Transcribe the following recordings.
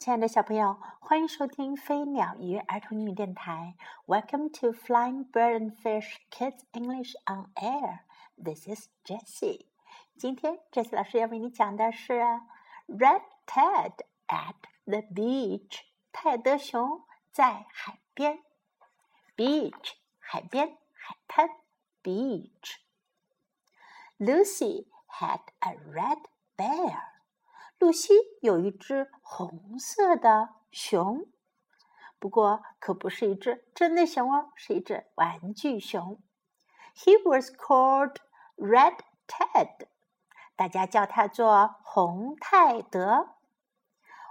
亲爱的小朋友，欢迎收听飞鸟鱼儿童英语电台。Welcome to Flying Bird and Fish Kids English on Air. This is Jessie. 今天，Jessie 老师要为你讲的是 Red Ted at the beach. 泰德熊在海边。Beach 海边海滩。Beach. Lucy had a red bear. 露西有一只红色的熊，不过可不是一只真的熊哦，是一只玩具熊。He was called Red Ted，大家叫他做红泰德。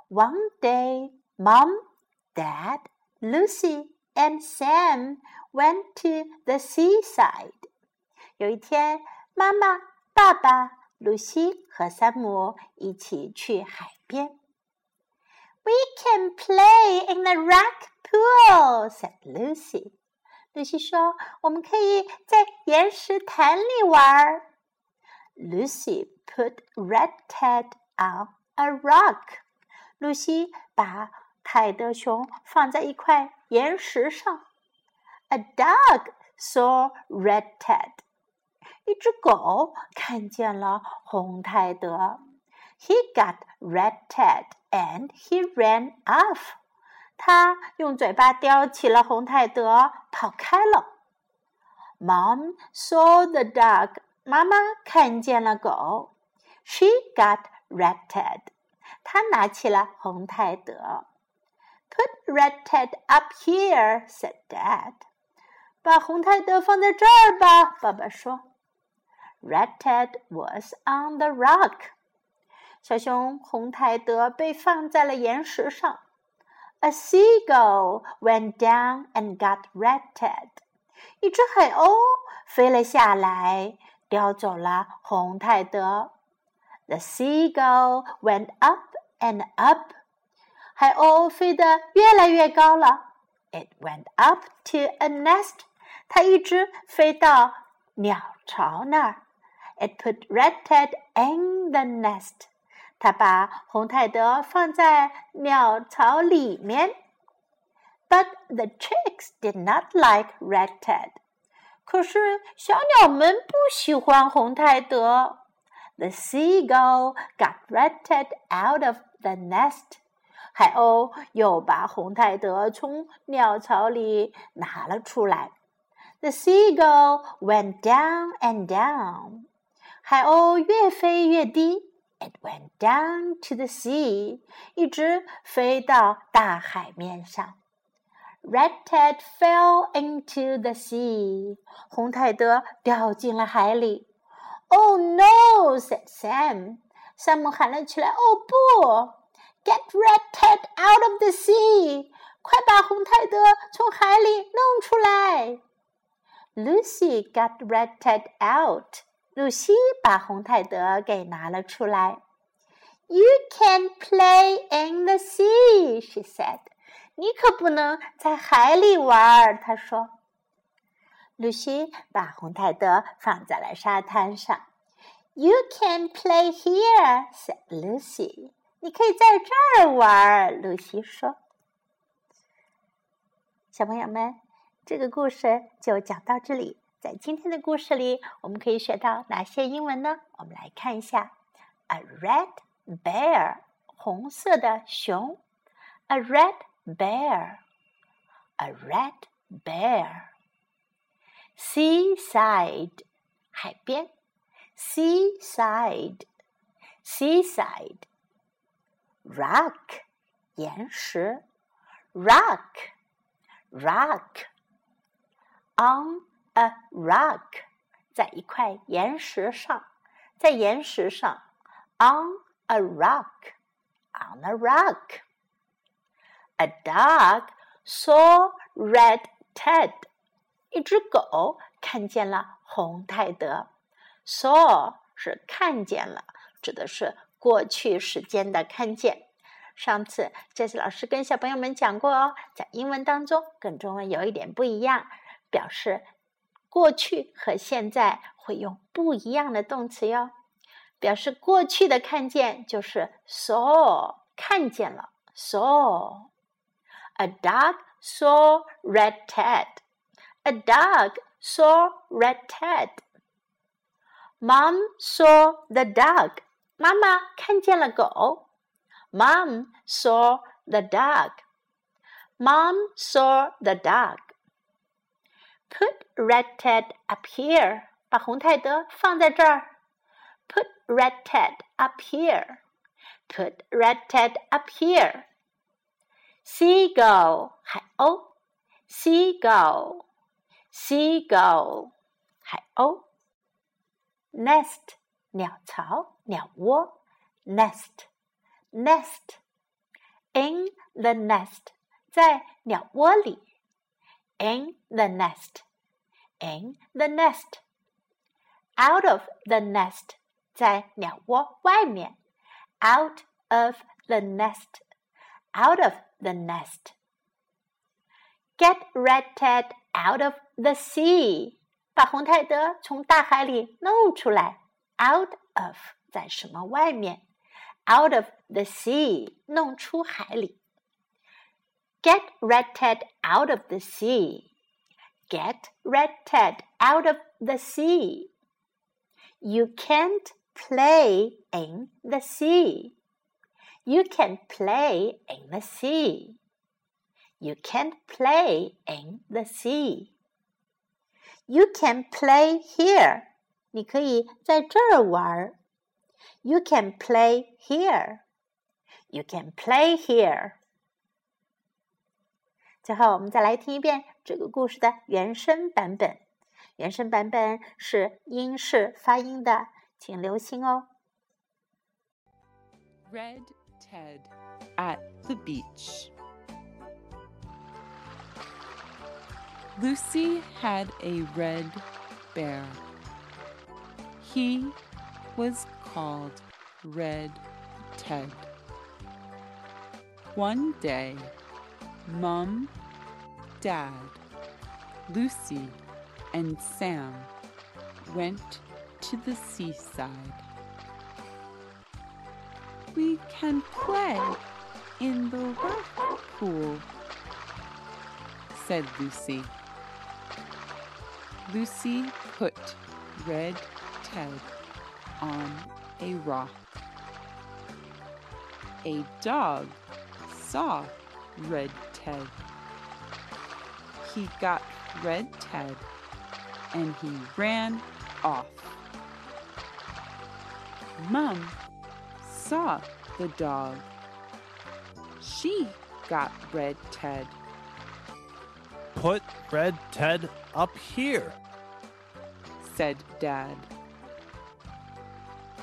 One day, Mom, Dad, Lucy, and Sam went to the seaside。有一天，妈妈、爸爸。露西和山姆一起去海边。We can play in the rock pool," said Lucy. 露西说：“我们可以在岩石潭里玩。” Lucy put Red Ted on a rock. 露西把泰德熊放在一块岩石上。A dog saw Red Ted. 一只狗看见了红泰德，He got Red Ted and he ran off。他用嘴巴叼起了红泰德，跑开了。Mom saw the dog。妈妈看见了狗，She got Red Ted。她拿起了红泰德。Put Red Ted up here，said Dad。把红泰德放在这儿吧，爸爸说。Red Ted was on the rock. 小熊红泰德被放在了岩石上。A seagull went down and got Red Ted. 一只海鸥飞了下来，叼走了红泰德。The seagull went up and up. 海鸥飞得越来越高了。It went up to a nest. 它一直飞到鸟巢那儿。 It put Red Ted in the nest. 它把红泰德放在鸟巢里面。But the chicks did not like Red Ted. 可是小鸟们不喜欢红泰德。The seagull got Red Ted out of the nest. 海鸥又把红泰德从鸟巢里拿了出来。The seagull went down and down. 海鸥越飞越低，it went down to the sea，一直飞到大海面上。Red Ted fell into the sea，红泰德掉进了海里。Oh no！said Sam，山姆喊了起来。哦不！Get Red Ted out of the sea！快把红泰德从海里弄出来。Lucy got Red Ted out。 露西把红泰德给拿了出来。You can play in the sea, she said. 你可不能在海里玩儿，她说。露西把红泰德放在了沙滩上。You can play here, said Lucy. 你可以在这儿玩儿，露西说。小朋友们，这个故事就讲到这里。在今天的故事里，我们可以学到哪些英文呢？我们来看一下：a red bear，红色的熊；a red bear，a red bear；seaside，海边；seaside，seaside；rock，岩石；rock，rock；on a rock，在一块岩石上，在岩石上，on a rock，on a rock。A dog saw Red Ted，一只狗看见了红泰德。saw 是看见了，指的是过去时间的看见。上次 Jess 老师跟小朋友们讲过哦，在英文当中跟中文有一点不一样，表示。过去和现在会用不一样的动词哟。表示过去的看见就是 saw 看见了 saw. A dog saw Red Ted. A dog saw Red Ted. Mom saw the dog. 妈妈看见了狗。Mom saw the dog. Mom saw the dog. Put Red Ted up here. 把红泰德放在这儿。Put Red Ted up here. Put Red Ted up here. Seagull 海鸥，Seagull Seagull 海鸥。Nest 鸟巢、鸟窝，Nest Nest In the nest 在鸟窝里 ，In the nest In the nest Out of the nest 在鸟窝外面，Out of the nest Out of the nest. Get Red Ted out of the sea. 把红泰德从大海里弄出来。Out of 在什么外面？Out of the sea，弄出海里。 Get Red Ted out of the sea. Get Red Ted out of the sea. You can't play in the sea. You can play in the sea. You can't play in the sea. You can play here. 你可以在这儿玩。You can play here. You can play here. 最后，我们再来听一遍这个故事的原声版本。原声版本是英式发音的，请留心哦。Red Ted at the beach. Lucy had a red bear. He was called Red Ted. One day, Mum, Dad, Lucy, and Sam went to the seaside we can play in the rock pool, said Lucy. Lucy put Red Ted on a rock. A dog saw Red Ted. He got Red Ted and he ran off. Mum saw the dog. She got Red Ted. Put Red Ted up here, said Dad.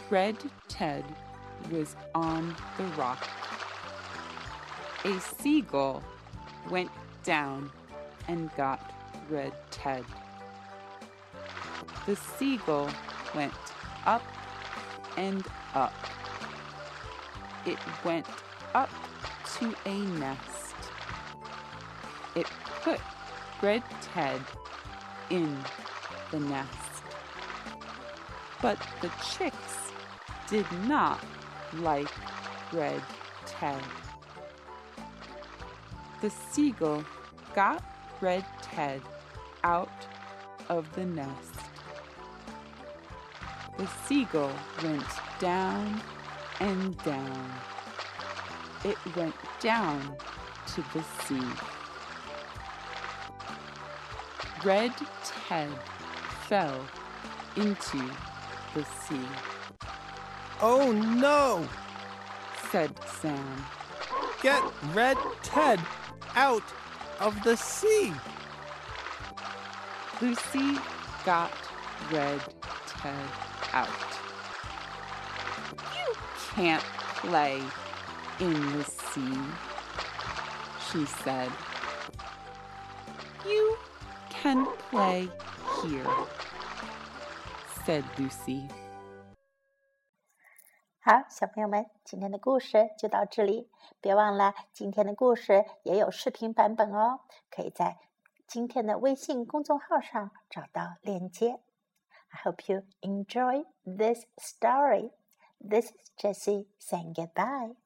Red Ted was on the rock. A seagull went down and got Red Ted. The seagull went up and up it went up to a nest. It put Red Ted in the nest. But the chicks did not like Red Ted. The seagull got Red Ted out of the nest. The seagull went down and down. It went down to the sea. Red Ted fell into the sea. Oh no! said Sam. Get Red Ted out of the sea! Lucy got Red Ted out You can't play in the sea, she said. You can play here, said Lucy. 好，小朋友们，今天的故事就到这里。别忘了，今天的故事也有视频版本哦，可以在今天的微信公众号上找到链接。I hope you enjoy this story. This is Jessie saying goodbye.